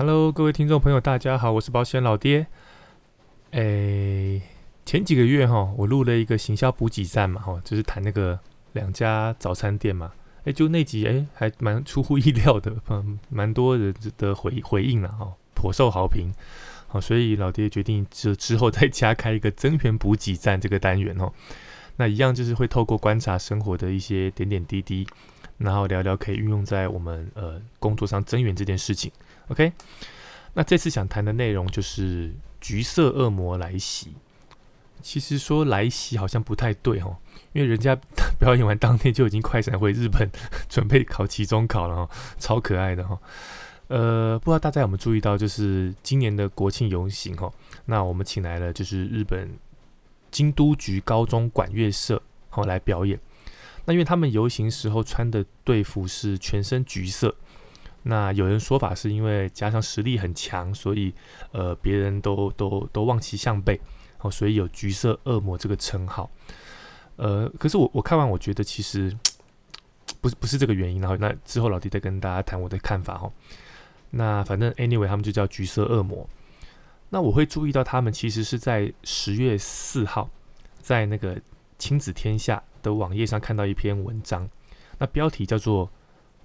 Hello，各位听众朋友，大家好，我是保险老爹。诶，前几个月哈，我录了一个行销补给站嘛，哈，就是谈那个两家早餐店嘛。诶，就那集诶，还蛮出乎意料的，嗯，蛮多人的回回应了哈，颇受好评。好，所以老爹决定之之后再加开一个增援补给站这个单元哦。那一样就是会透过观察生活的一些点点滴滴，然后聊聊可以运用在我们呃工作上增援这件事情。OK，那这次想谈的内容就是橘色恶魔来袭。其实说来袭好像不太对哦，因为人家表演完当天就已经快闪回日本，准备考期中考了哦，超可爱的哈。呃，不知道大家有没有注意到，就是今年的国庆游行哦，那我们请来了就是日本京都局高中管乐社哦来表演。那因为他们游行时候穿的队服是全身橘色。那有人说法是因为加上实力很强，所以呃别人都都都望其项背哦，所以有橘色恶魔这个称号。呃，可是我我看完我觉得其实 不是不是这个原因，然后那之后老弟再跟大家谈我的看法哈。那反正 anyway 他们就叫橘色恶魔。那我会注意到他们其实是在十月四号在那个亲子天下的网页上看到一篇文章，那标题叫做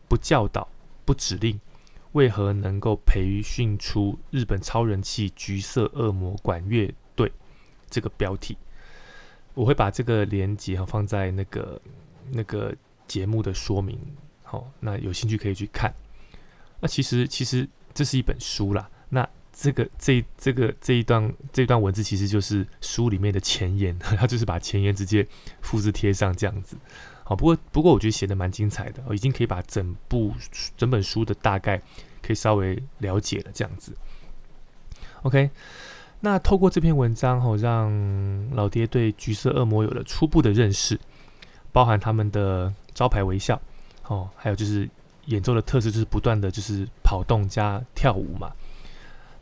不教导。不指令，为何能够培训出日本超人气橘色恶魔管乐队？这个标题，我会把这个连接哈放在那个那个节目的说明，好，那有兴趣可以去看。那其实其实这是一本书啦，那这个这这个这一段这段文字其实就是书里面的前言，他就是把前言直接复制贴上这样子。好，不过不过我觉得写的蛮精彩的，我已经可以把整部整本书的大概可以稍微了解了这样子。OK，那透过这篇文章哦，让老爹对橘色恶魔有了初步的认识，包含他们的招牌微笑，哦，还有就是演奏的特色就是不断的就是跑动加跳舞嘛。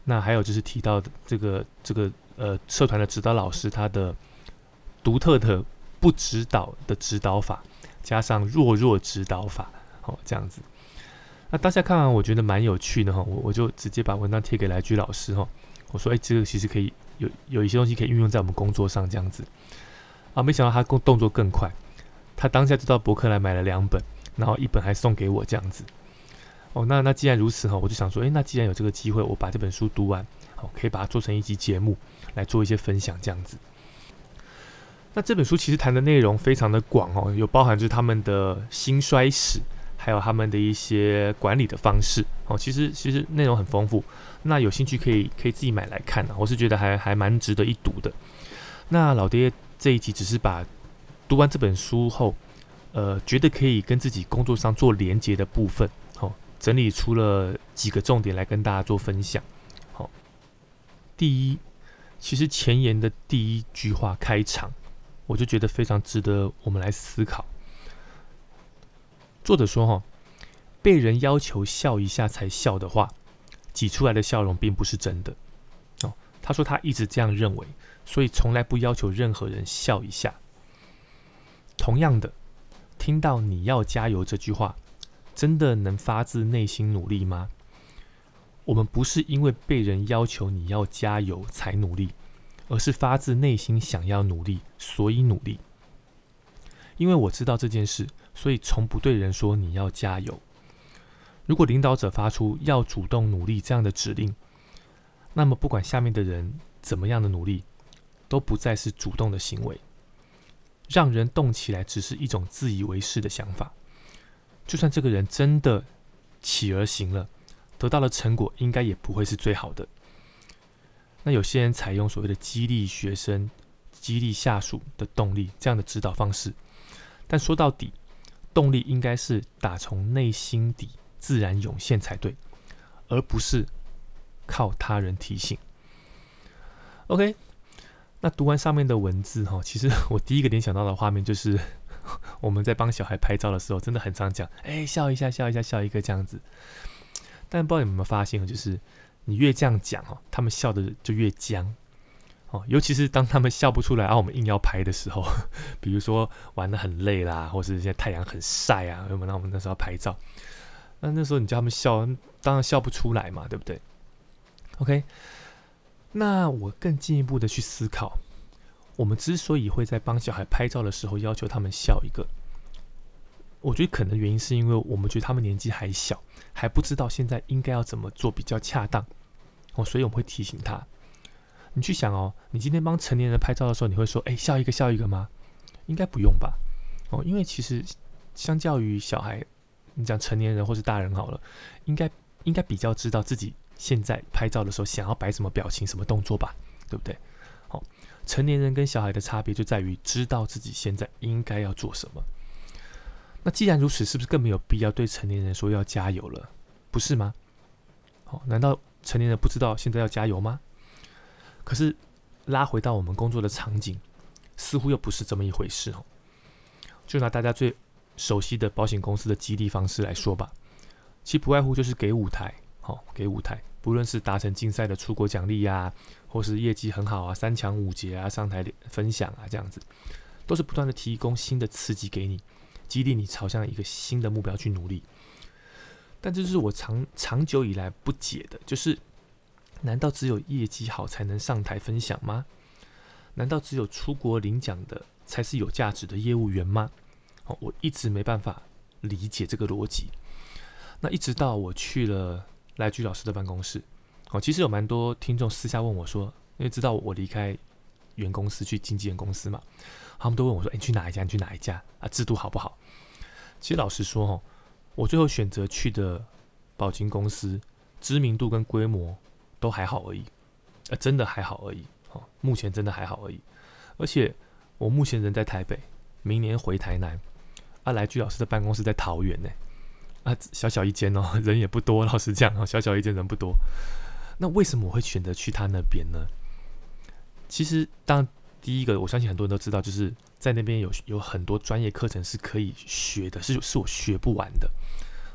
那还有就是提到的这个这个呃社团的指导老师他的独特的不指导的指导法。加上弱弱指导法，哦，这样子。那大家看完，我觉得蛮有趣的哈。我我就直接把文章贴给来居老师哈。我说，哎，这个其实可以有有一些东西可以运用在我们工作上，这样子。啊，没想到他动动作更快，他当下就到博客来买了两本，然后一本还送给我这样子。哦，那那既然如此哈，我就想说，哎，那既然有这个机会，我把这本书读完，好，可以把它做成一集节目来做一些分享，这样子。那这本书其实谈的内容非常的广哦，有包含就是他们的兴衰史，还有他们的一些管理的方式哦。其实其实内容很丰富，那有兴趣可以可以自己买来看啊。我是觉得还还蛮值得一读的。那老爹这一集只是把读完这本书后，呃，觉得可以跟自己工作上做连接的部分，哦，整理出了几个重点来跟大家做分享。好，第一，其实前言的第一句话开场。我就觉得非常值得我们来思考。作者说：“哈，被人要求笑一下才笑的话，挤出来的笑容并不是真的。”哦，他说他一直这样认为，所以从来不要求任何人笑一下。同样的，听到“你要加油”这句话，真的能发自内心努力吗？我们不是因为被人要求你要加油才努力。而是发自内心想要努力，所以努力。因为我知道这件事，所以从不对人说你要加油。如果领导者发出要主动努力这样的指令，那么不管下面的人怎么样的努力，都不再是主动的行为。让人动起来只是一种自以为是的想法。就算这个人真的起而行了，得到的成果，应该也不会是最好的。那有些人采用所谓的激励学生、激励下属的动力这样的指导方式，但说到底，动力应该是打从内心底自然涌现才对，而不是靠他人提醒。OK，那读完上面的文字哈，其实 我第一个联想到的画面就是 我们在帮小孩拍照的时候，真的很常讲，哎，笑一下，笑一下，笑一个这样子。但不知道你们有没有发现，就是。你越这样讲哦，他们笑的就越僵哦。尤其是当他们笑不出来，而我们硬要拍的时候，比如说玩的很累啦，或是现在太阳很晒啊，那我们那时候要拍照，那那时候你叫他们笑，当然笑不出来嘛，对不对？OK，那我更进一步的去思考，我们之所以会在帮小孩拍照的时候要求他们笑一个，我觉得可能原因是因为我们觉得他们年纪还小，还不知道现在应该要怎么做比较恰当哦，所以我们会提醒他。你去想哦，你今天帮成年人拍照的时候，你会说“哎，笑一个，笑一个”吗？应该不用吧？哦，因为其实相较于小孩，你讲成年人或是大人好了，应该应该比较知道自己现在拍照的时候想要摆什么表情、什么动作吧？对不对？好，成年人跟小孩的差别就在于知道自己现在应该要做什么。那既然如此，是不是更没有必要对成年人说要加油了？不是吗？好，难道成年人不知道现在要加油吗？可是，拉回到我们工作的场景，似乎又不是这么一回事哦。就拿大家最熟悉的保险公司的激励方式来说吧，其不外乎就是给舞台，好给舞台，不论是达成竞赛的出国奖励呀，或是业绩很好啊，三强五杰啊，上台分享啊，这样子，都是不断的提供新的刺激给你，激励你朝向一个新的目标去努力。但这是我长长久以来不解的，就是。难道只有业绩好才能上台分享吗？难道只有出国领奖的才是有价值的业务员吗？哦，我一直没办法理解这个逻辑。那一直到我去了赖居老师的办公室，哦，其实有蛮多听众私下问我说，因为知道我离开原公司去经纪人公司嘛，他们都问我说：“哎，你去哪一家？你去哪一家？啊，制度好不好？”其实老实说，哦，我最后选择去的保金公司，知名度跟规模。都还好而已，呃，真的还好而已，哦，目前真的还好而已。而且我目前人在台北，明年回台南。啊，来居老师的办公室在桃园呢，啊，小小一间哦，人也不多，老实讲哦，小小一间人不多。那为什么我会选择去他那边呢？其实，当第一个，我相信很多人都知道，就是在那边有有很多专业课程是可以学的，是是我学不完的。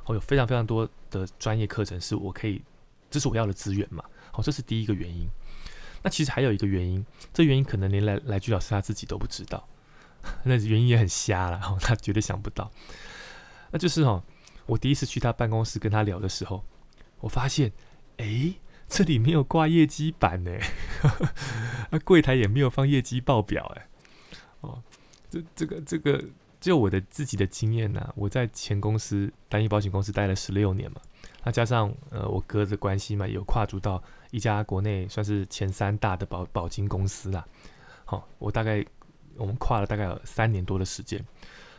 哦，有非常非常多的专业课程是我可以，这是我要的资源嘛。哦，这是第一个原因。那其实还有一个原因，这原因可能连来来居老师他自己都不知道。那原因也很瞎了，他绝对想不到。那就是哦，我第一次去他办公室跟他聊的时候，我发现，哎，这里没有挂业绩板呢，那 柜台也没有放业绩报表，哎，哦，这这个这个，就我的自己的经验呢，我在前公司单一保险公司待了十六年嘛。那加上呃我哥的关系嘛，有跨足到一家国内算是前三大的保保金公司啦。好，我大概我们跨了大概有三年多的时间。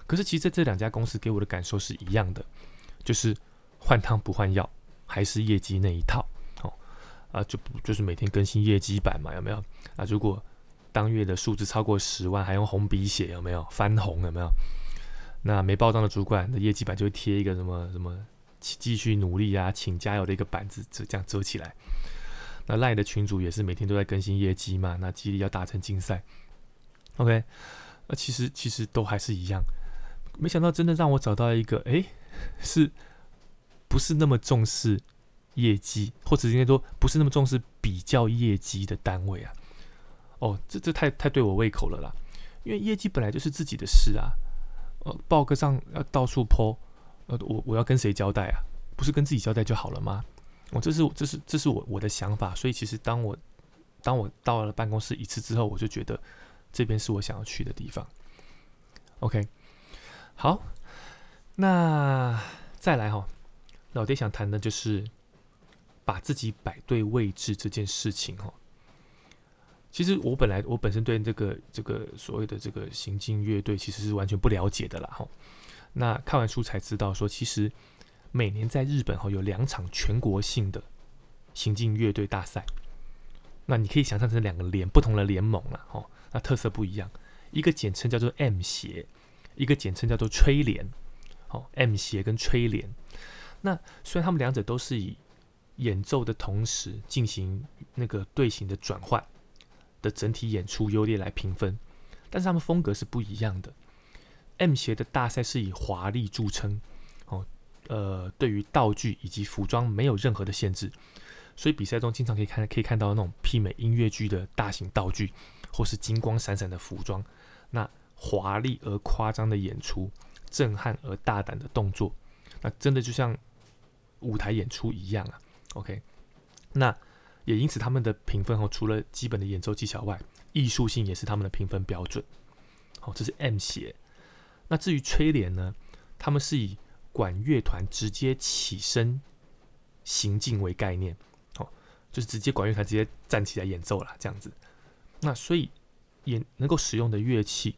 可是其实这两家公司给我的感受是一样的，就是换汤不换药，还是业绩那一套。啊，就不就是每天更新业绩版嘛，有没有？啊，如果当月的数字超过十万，还用红笔写，有没有？翻红有没有？那没报账的主管的业绩版就会贴一个什么什么？继续努力啊，请加油的一个板子，这这样遮起来。那赖的群主也是每天都在更新业绩嘛，那激励要达成竞赛。OK，那其实其实都还是一样。没想到真的让我找到一个，哎，是不是那么重视业绩，或者应该说不是那么重视比较业绩的单位啊？哦，这这太太对我胃口了啦。因为业绩本来就是自己的事啊，呃，报个账要到处泼。呃，我我要跟谁交代啊？不是跟自己交代就好了吗？我这是这是这是我我的想法，所以其实当我当我到了办公室一次之后，我就觉得这边是我想要去的地方。OK，好，那再来哈，老爹想谈的就是把自己摆对位置这件事情哈。其实我本来我本身对这个这个所谓的这个行进乐队其实是完全不了解的啦哈。那看完书才知道，说其实每年在日本哈有两场全国性的行进乐队大赛。那你可以想象成两个联不同的联盟了哈，那特色不一样，一个简称叫做 M 协，一个简称叫做吹联。好，M 协跟吹联。那虽然他们两者都是以演奏的同时进行那个队形的转换的整体演出优劣来评分，但是他们风格是不一样的。M 协的大赛是以华丽著称，哦，呃，对于道具以及服装没有任何的限制，所以比赛中经常可以看可以看到那种媲美音乐剧的大型道具，或是金光闪闪的服装，那华丽而夸张的演出，震撼而大胆的动作，那真的就像舞台演出一样啊。OK，那也因此他们的评分哦，除了基本的演奏技巧外，艺术性也是他们的评分标准。好，这是 M 协。那至于吹联呢，他们是以管乐团直接起身行进为概念，哦，就是直接管乐团直接站起来演奏了这样子。那所以也能够使用的乐器，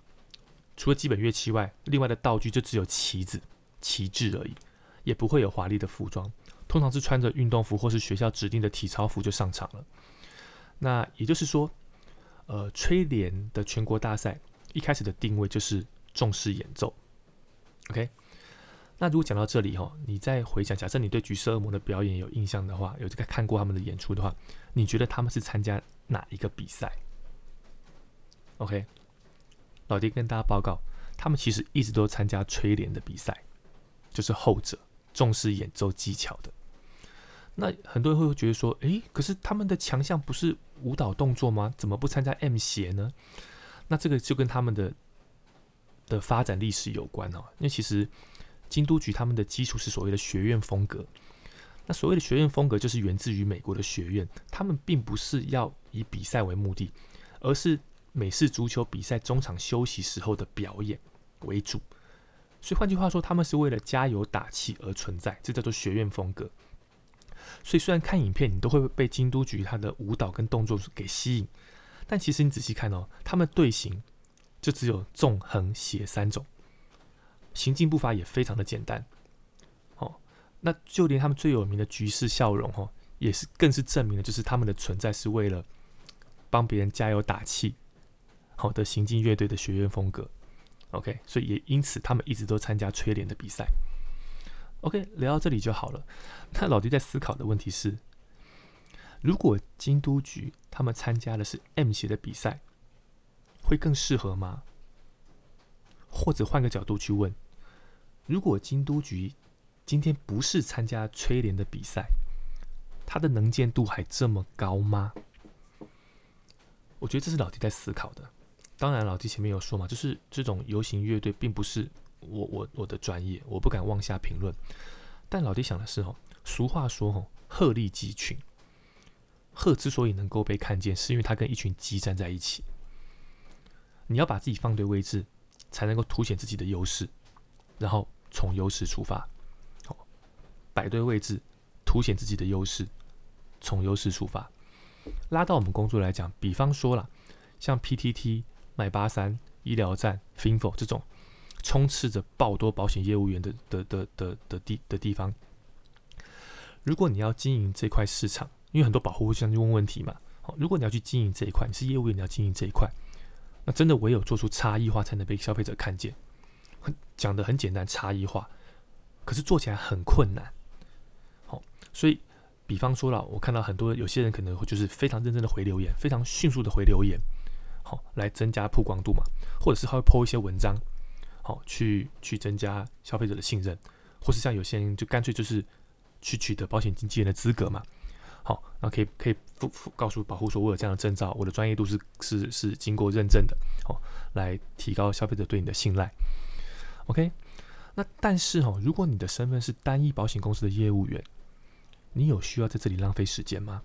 除了基本乐器外，另外的道具就只有旗子、旗帜而已，也不会有华丽的服装。通常是穿着运动服或是学校指定的体操服就上场了。那也就是说，呃，吹联的全国大赛一开始的定位就是重视演奏。OK，那如果讲到这里哈，你再回想，假设你对橘色恶魔的表演有印象的话，有这个看过他们的演出的话，你觉得他们是参加哪一个比赛？OK，老爹跟大家报告，他们其实一直都参加吹联的比赛，就是后者重视演奏技巧的。那很多人会觉得说，诶，可是他们的强项不是舞蹈动作吗？怎么不参加 M 协呢？那这个就跟他们的的发展历史有关哦。因为其实京都局他们的基础是所谓的学院风格。那所谓的学院风格就是源自于美国的学院，他们并不是要以比赛为目的，而是美式足球比赛中场休息时候的表演为主。所以换句话说，他们是为了加油打气而存在，这叫做学院风格。所以，虽然看影片你都会被京都局他的舞蹈跟动作给吸引，但其实你仔细看哦，他们队形就只有纵横斜三种，行进步伐也非常的简单。哦，那就连他们最有名的局势笑容哦，也是更是证明了，就是他们的存在是为了帮别人加油打气，好的行进乐队的学院风格。OK，所以也因此他们一直都参加吹联的比赛。OK，聊到这里就好了。那老弟在思考的问题是：如果京都局他们参加的是 M 协的比赛，会更适合吗？或者换个角度去问：如果京都局今天不是参加吹联的比赛，他的能见度还这么高吗？我觉得这是老弟在思考的。当然，老弟前面有说嘛，就是这种游行乐队并不是。我我我的专业，我不敢妄下评论。但老爹想的是哦，俗话说哦，鹤立鸡群。鹤之所以能够被看见，是因为它跟一群鸡站在一起。你要把自己放对位置，才能够凸显自己的优势，然后从优势出发。好，摆对位置，凸显自己的优势，从优势出发。拉到我们工作来讲，比方说了，像 PTT、买八三、医疗站、Finfo 这种。充斥着爆多保险业务员的的的的的地的地方，如果你要经营这块市场，因为很多保护会相去问问题嘛，好，如果你要去经营这一块，你是业务员，你要经营这一块，那真的唯有做出差异化，才能被消费者看见。讲的很简单，差异化，可是做起来很困难。好，所以比方说了，我看到很多有些人可能会就是非常认真的回留言，非常迅速的回留言，好，来增加曝光度嘛，或者是他会 po 一些文章。好，去去增加消费者的信任，或是像有些人就干脆就是去取得保险经纪人的资格嘛。好，那可以可以复复告诉保护说，我有这样的证照，我的专业度是是是经过认证的。好，来提高消费者对你的信赖。OK，那但是哦，如果你的身份是单一保险公司的业务员，你有需要在这里浪费时间吗？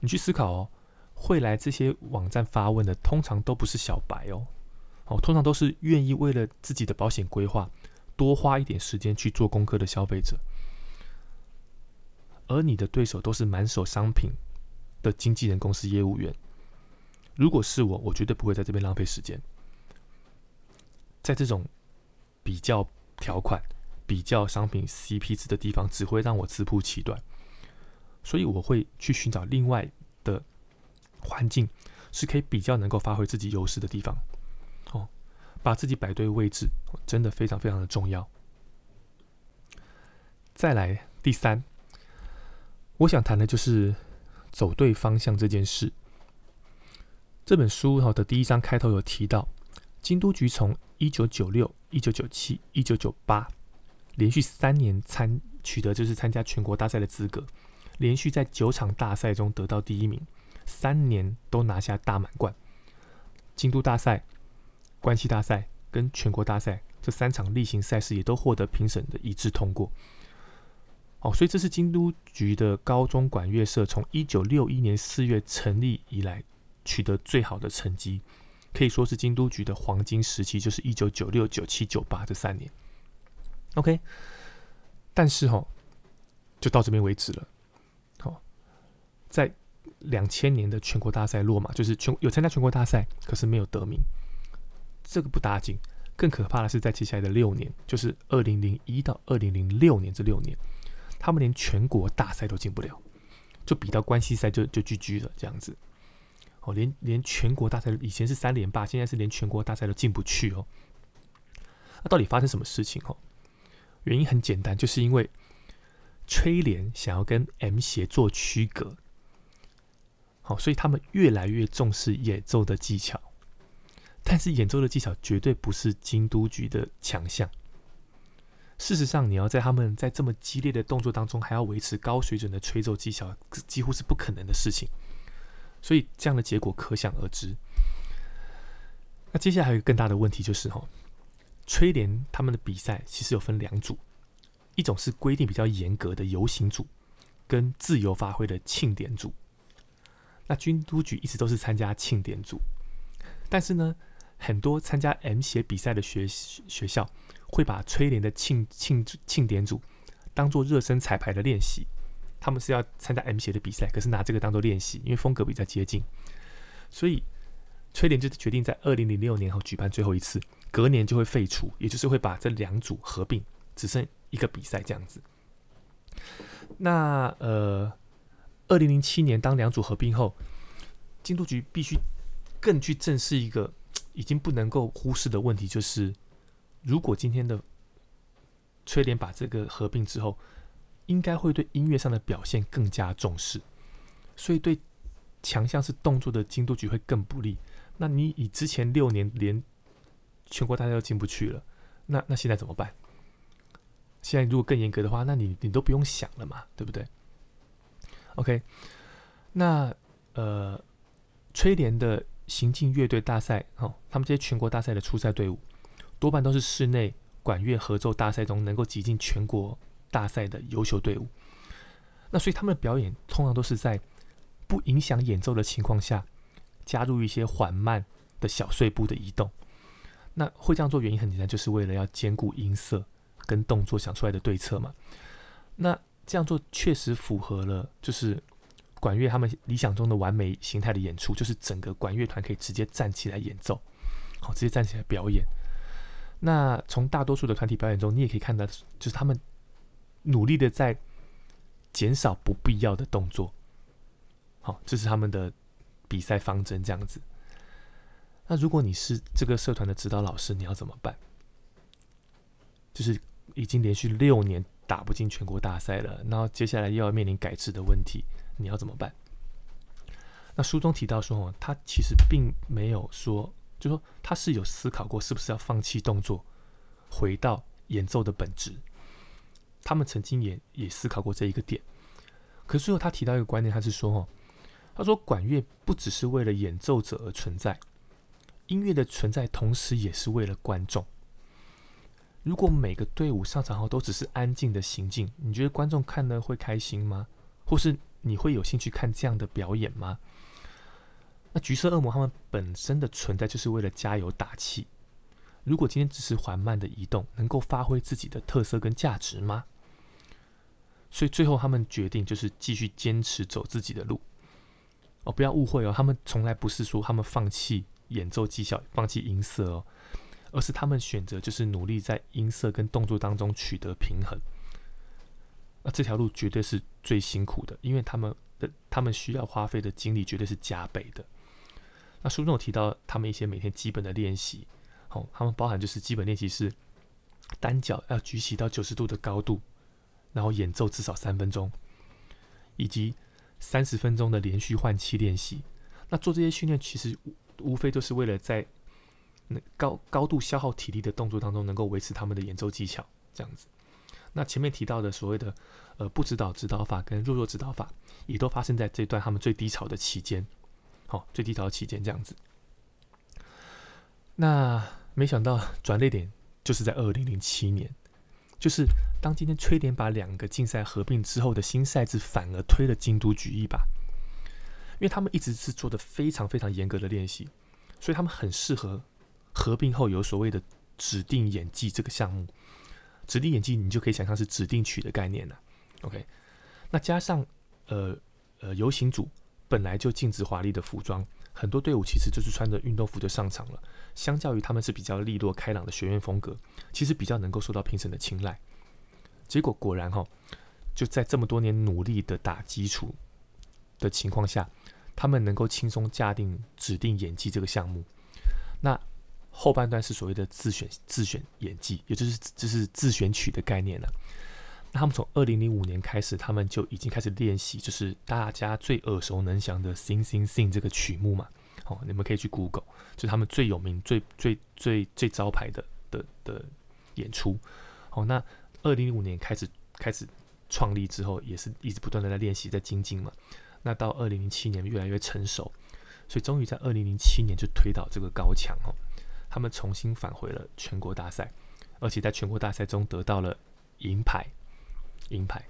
你去思考哦，会来这些网站发问的，通常都不是小白哦。哦，通常都是愿意为了自己的保险规划多花一点时间去做功课的消费者，而你的对手都是满手商品的经纪人公司业务员。如果是我，我绝对不会在这边浪费时间，在这种比较条款、比较商品 CP 值的地方，只会让我自曝其短。所以我会去寻找另外的环境，是可以比较能够发挥自己优势的地方。把自己摆对位置，真的非常非常的重要。再来第三，我想谈的就是走对方向这件事。这本书哈的第一章开头有提到，京都局从一九九六、一九九七、一九九八连续三年参取得就是参加全国大赛的资格，连续在九场大赛中得到第一名，三年都拿下大满贯。京都大赛。关系大赛跟全国大赛这三场例行赛事也都获得评审的一致通过。哦，所以这是京都局的高中管乐社从一九六一年四月成立以来取得最好的成绩，可以说是京都局的黄金时期，就是一九九六、九七、九八这三年。OK，但是哈，就到这边为止了。好，在两千年的全国大赛落马，就是全有参加全国大赛，可是没有得名，这个不打紧。更可怕的是，在接下来的六年，就是二零零一到二零零六年这六年。他们连全国大赛都进不了，就比到关系赛就就 GG 了这样子。哦，连连全国大赛以前是三连霸，现在是连全国大赛都进不去哦。那到底发生什么事情哦？原因很简单，就是因为吹联想要跟 M 协做区隔，好，所以他们越来越重视演奏的技巧。但是演奏的技巧绝对不是京都局的强项。事实上，你要在他们在这么激烈的动作当中，还要维持高水准的吹奏技巧，几乎是不可能的事情。所以，这样的结果可想而知。那接下来还有一个更大的问题，就是哈，吹联他们的比赛其实有分两组，一种是规定比较严格的游行组，跟自由发挥的庆典组。那军都局一直都是参加庆典组，但是呢，很多参加 M 协比赛的学学校。会把吹联的庆庆庆典组当做热身彩排的练习，他们是要参加 M 协的比赛，可是拿这个当做练习，因为风格比较接近，所以吹联就决定在二零零六年后举办最后一次，隔年就会废除，也就是会把这两组合并，只剩一个比赛这样子。那呃，二零零七年当两组合并后，京都局必须更去正视一个已经不能够忽视的问题，就是。如果今天的崔莲把这个合并之后，应该会对音乐上的表现更加重视，所以对强项是动作的京都局会更不利。那你以之前六年连全国大赛都进不去了，那那现在怎么办？现在如果更严格的话，那你你都不用想了嘛，对不对？OK，那呃，崔莲的行进乐队大赛，哦，他们这些全国大赛的初赛队伍。多半都是室内管乐合奏大赛中能够挤进全国大赛的优秀队伍。那所以他们的表演通常都是在不影响演奏的情况下，加入一些缓慢的小碎步的移动。那会这样做原因很简单，就是为了要兼顾音色跟动作想出来的对策嘛。那这样做确实符合了，就是管乐他们理想中的完美形态的演出，就是整个管乐团可以直接站起来演奏，好，直接站起来表演。那从大多数的团体表演中，你也可以看到，就是他们努力的在减少不必要的动作。好，这是他们的比赛方针这样子。那如果你是这个社团的指导老师，你要怎么办？就是已经连续六年打不进全国大赛了，然后接下来又要面临改制的问题，你要怎么办？那书中提到说，他其实并没有说。就说他是有思考过是不是要放弃动作，回到演奏的本质。他们曾经也也思考过这一个点。可是最后他提到一个观念，他是说：“哦，他说管乐不只是为了演奏者而存在，音乐的存在同时也是为了观众。如果每个队伍上场后都只是安静的行进，你觉得观众看了会开心吗？或是你会有兴趣看这样的表演吗？”那橘色恶魔他们本身的存在就是为了加油打气。如果今天只是缓慢的移动，能够发挥自己的特色跟价值吗？所以最后他们决定就是继续坚持走自己的路。哦，不要误会哦，他们从来不是说他们放弃演奏技巧、放弃音色哦，而是他们选择就是努力在音色跟动作当中取得平衡。那这条路绝对是最辛苦的，因为他们的他们需要花费的精力绝对是加倍的。那书中有提到他们一些每天基本的练习，好，他们包含就是基本练习是单脚要举起到九十度的高度，然后演奏至少三分钟，以及三十分钟的连续换气练习。那做这些训练其实无非都是为了在那高高度消耗体力的动作当中，能够维持他们的演奏技巧这样子。那前面提到的所谓的呃不指导指导法跟弱弱指导法，也都发生在这段他们最低潮的期间。好，最低潮期间这样子。那没想到转捩点就是在二零零七年，就是当今天崔典把两个竞赛合并之后的新赛制，反而推了京都举一把，因为他们一直是做的非常非常严格的练习，所以他们很适合合并后有所谓的指定演技这个项目。指定演技你就可以想象是指定曲的概念了。OK，那加上呃呃游行组本来就禁止华丽的服装，很多队伍其实就是穿着运动服就上场了。相较于他们是比较利落开朗的学院风格，其实比较能够受到评审的青睐。结果果然哈，就在这么多年努力的打基础的情况下，他们能够轻松架定指定演技这个项目。那后半段是所谓的自选自选演技，也就是就是自选曲的概念了。那他们从二零零五年开始，他们就已经开始练习，就是大家最耳熟能详的《Sing Sing Sing》这个曲目嘛。哦，你们可以去 Google，就是他们最有名、最最最最招牌的的的演出。哦，那。二零零五年开始开始创立之后，也是一直不断的在练习在精进嘛。那到二零零七年越来越成熟，所以终于在二零零七年就推倒这个高墙哦。他们重新返回了全国大赛，而且在全国大赛中得到了银牌。银牌。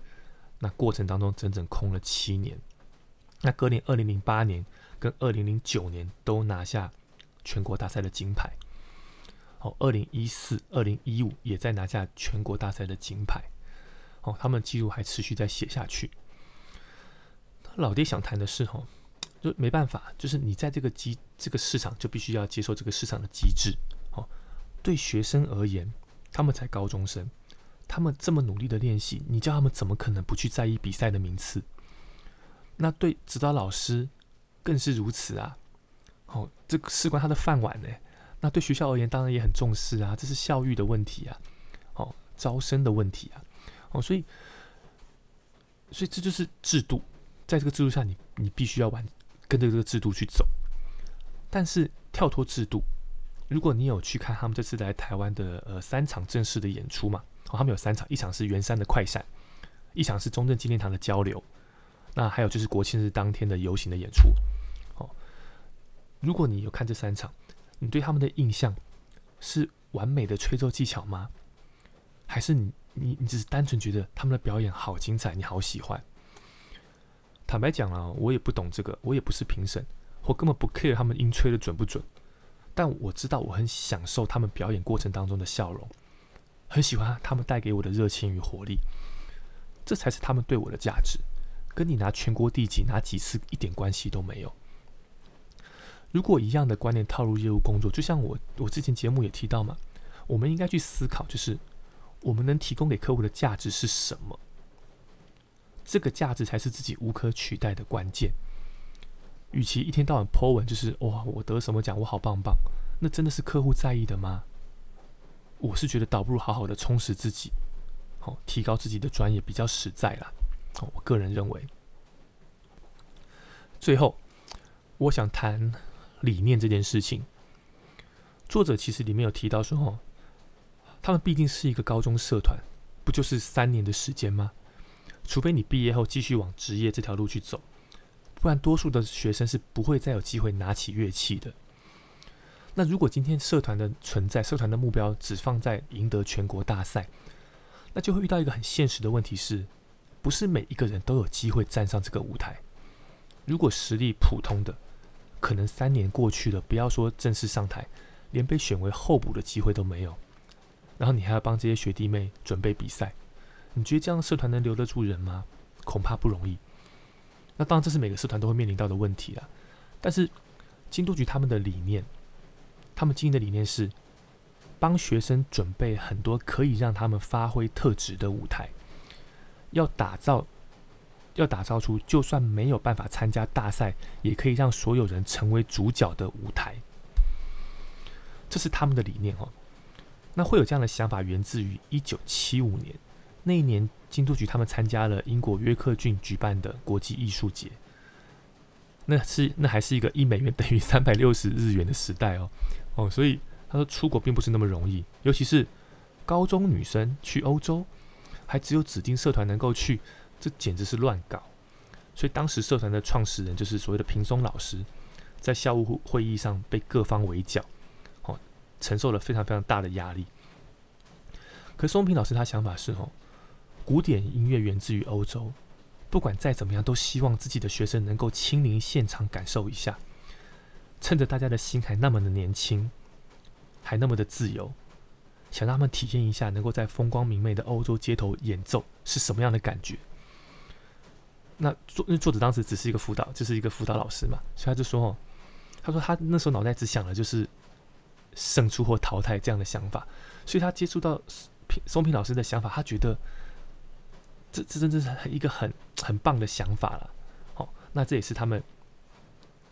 那过程当中整整空了七年。那隔年二零零八年跟二零零九年都拿下全国大赛的金牌。哦，二零一四、二零一五也在拿下全国大赛的金牌。哦，他们记录还持续在写下去。老爹想谈的是，哦，就没办法，就是你在这个机这个市场，就必须要接受这个市场的机制。哦，对学生而言，他们才高中生，他们这么努力的练习，你叫他们怎么可能不去在意比赛的名次？那对指导老师更是如此啊！哦，这个事关他的饭碗呢。那对学校而言，当然也很重视啊，这是教育的问题啊，哦，招生的问题啊，哦，所以，所以这就是制度，在这个制度下，你你必须要完跟着这个制度去走。但是跳脱制度，如果你有去看他们这次来台湾的呃三场正式的演出嘛，哦，他们有三场，一场是圆山的快闪，一场是中正纪念堂的交流，那还有就是国庆日当天的游行的演出，哦，如果你有看这三场。你对他们的印象是完美的吹奏技巧吗？还是你你你只是单纯觉得他们的表演好精彩，你好喜欢？坦白讲啊，我也不懂这个，我也不是评审，我根本不 care 他们音吹的准不准。但我知道我很享受他们表演过程当中的笑容，很喜欢他们带给我的热情与活力，这才是他们对我的价值，跟你拿全国第几拿几次一点关系都没有。如果一样的观念套入业务工作，就像我我之前节目也提到嘛，我们应该去思考，就是我们能提供给客户的价值是什么？这个价值才是自己无可取代的关键。与其一天到晚 po 文，就是哇我得什么奖，我好棒棒，那真的是客户在意的吗？我是觉得倒不如好好的充实自己，好提高自己的专业比较实在啦。哦，我个人认为。最后，我想谈。理念这件事情，作者其实里面有提到说，哦，他们毕竟是一个高中社团，不就是三年的时间吗？除非你毕业后继续往职业这条路去走，不然多数的学生是不会再有机会拿起乐器的。那如果今天社团的存在，社团的目标只放在赢得全国大赛，那就会遇到一个很现实的问题，是不是每一个人都有机会站上这个舞台？如果实力普通的，可能三年过去了，不要说正式上台，连被选为候补的机会都没有。然后你还要帮这些学弟妹准备比赛，你觉得这样社团能留得住人吗？恐怕不容易。那当然，这是每个社团都会面临到的问题了。但是京都局他们的理念，他们经营的理念是帮学生准备很多可以让他们发挥特质的舞台，要打造。要打造出就算没有办法参加大赛，也可以让所有人成为主角的舞台，这是他们的理念哦。那会有这样的想法，源自于一九七五年那一年，京都局他们参加了英国约克郡举办的国际艺术节，那是那还是一个一美元等于三百六十日元的时代哦哦，所以他说出国并不是那么容易，尤其是高中女生去欧洲，还只有指定社团能够去。这简直是乱搞，所以当时社团的创始人就是所谓的平松老师，在校务会议上被各方围剿，哦，承受了非常非常大的压力。可松平老师他想法是哦，古典音乐源自于欧洲，不管再怎么样，都希望自己的学生能够亲临现场感受一下。趁着大家的心还那么的年轻，还那么的自由，想让他们体验一下能够在风光明媚的欧洲街头演奏是什么样的感觉。那作那作者当时只是一个辅导，就是一个辅导老师嘛，所以他就说：“哦，他说他那时候脑袋只想的就是胜出或淘汰这样的想法，所以他接触到松平老师的想法，他觉得。”这这真的是一个很很棒的想法了，好，那这也是他们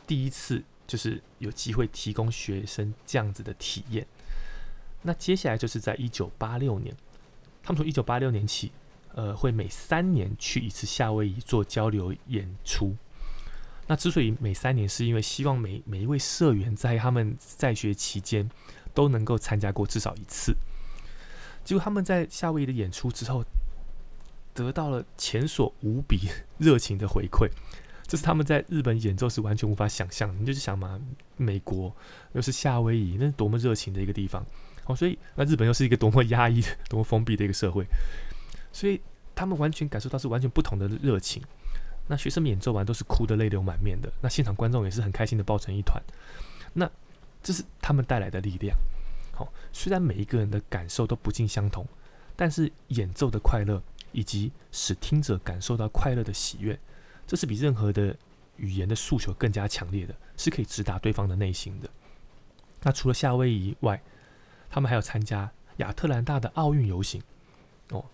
第一次就是有机会提供学生这样子的体验。那接下来就是在一九八六年，他们从一九八六年起，呃，会每三年去一次夏威夷做交流演出。那之所以每三年，是因为希望每每一位社员在他们在学期间都能够参加过至少一次。结果他们在夏威夷的演出之后。得到了前所无比 热情的回馈，这是他们在日本演奏时完全无法想象。你就是想嘛，美国又是夏威夷，那是多么热情的一个地方。哦，所以那日本又是一个多么压抑、多么封闭的一个社会，所以他们完全感受到是完全不同的热情。那学生们演奏完都是哭得泪流满面的，那现场观众也是很开心的抱成一团。那这是他们带来的力量。好，虽然每一个人的感受都不尽相同，但是演奏的快乐。以及使听者感受到快乐的喜悦，这是比任何的语言的诉求更加强烈的，是可以直达对方的内心的。那除了夏威夷外，他们还有参加亚特兰大的奥运游行，哦，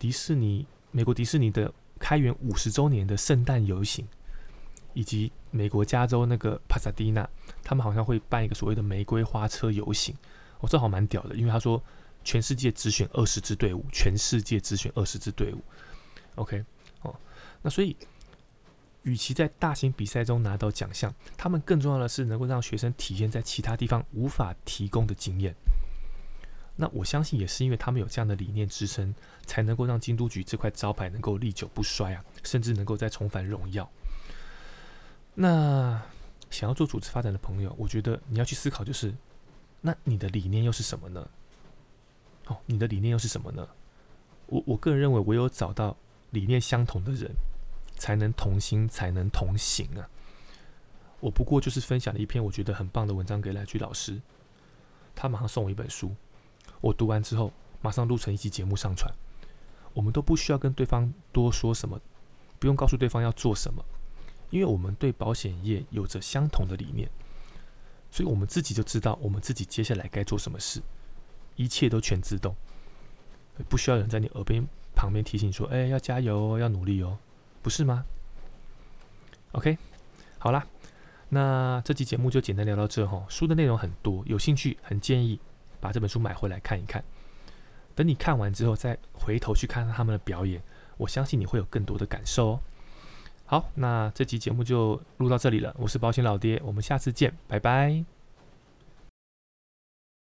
迪士尼美国迪士尼的开园五十周年的圣诞游行，以及美国加州那个帕萨迪纳，他们好像会办一个所谓的玫瑰花车游行，哦，这好蛮屌的，因为他说。全世界只选二十支队伍，全世界只选二十支队伍。OK，哦，那所以，与其在大型比赛中拿到奖项，他们更重要的是能够让学生体验在其他地方无法提供的经验。那我相信也是因为他们有这样的理念支撑，才能够让京都局这块招牌能够历久不衰啊，甚至能够再重返荣耀。那想要做组织发展的朋友，我觉得你要去思考，就是那你的理念又是什么呢？哦，你的理念又是什么呢？我我个人认为，唯有找到理念相同的人，才能同心，才能同行啊！我不过就是分享了一篇我觉得很棒的文章给来居老师，他马上送我一本书，我读完之后马上录成一期节目上传。我们都不需要跟对方多说什么，不用告诉对方要做什么，因为我们对保险业有着相同的理念，所以我们自己就知道我们自己接下来该做什么事。一切都全自动，不需要人在你耳边旁边提醒说：“哎，要加油哦，要努力哦，不是吗？”OK，好啦，那这期节目就简单聊到这哈。书的内容很多，有兴趣很建议把这本书买回来看一看。等你看完之后，再回头去看他们的表演，我相信你会有更多的感受哦。好，那这期节目就录到这里了。我是保险老爹，我们下次见，拜拜。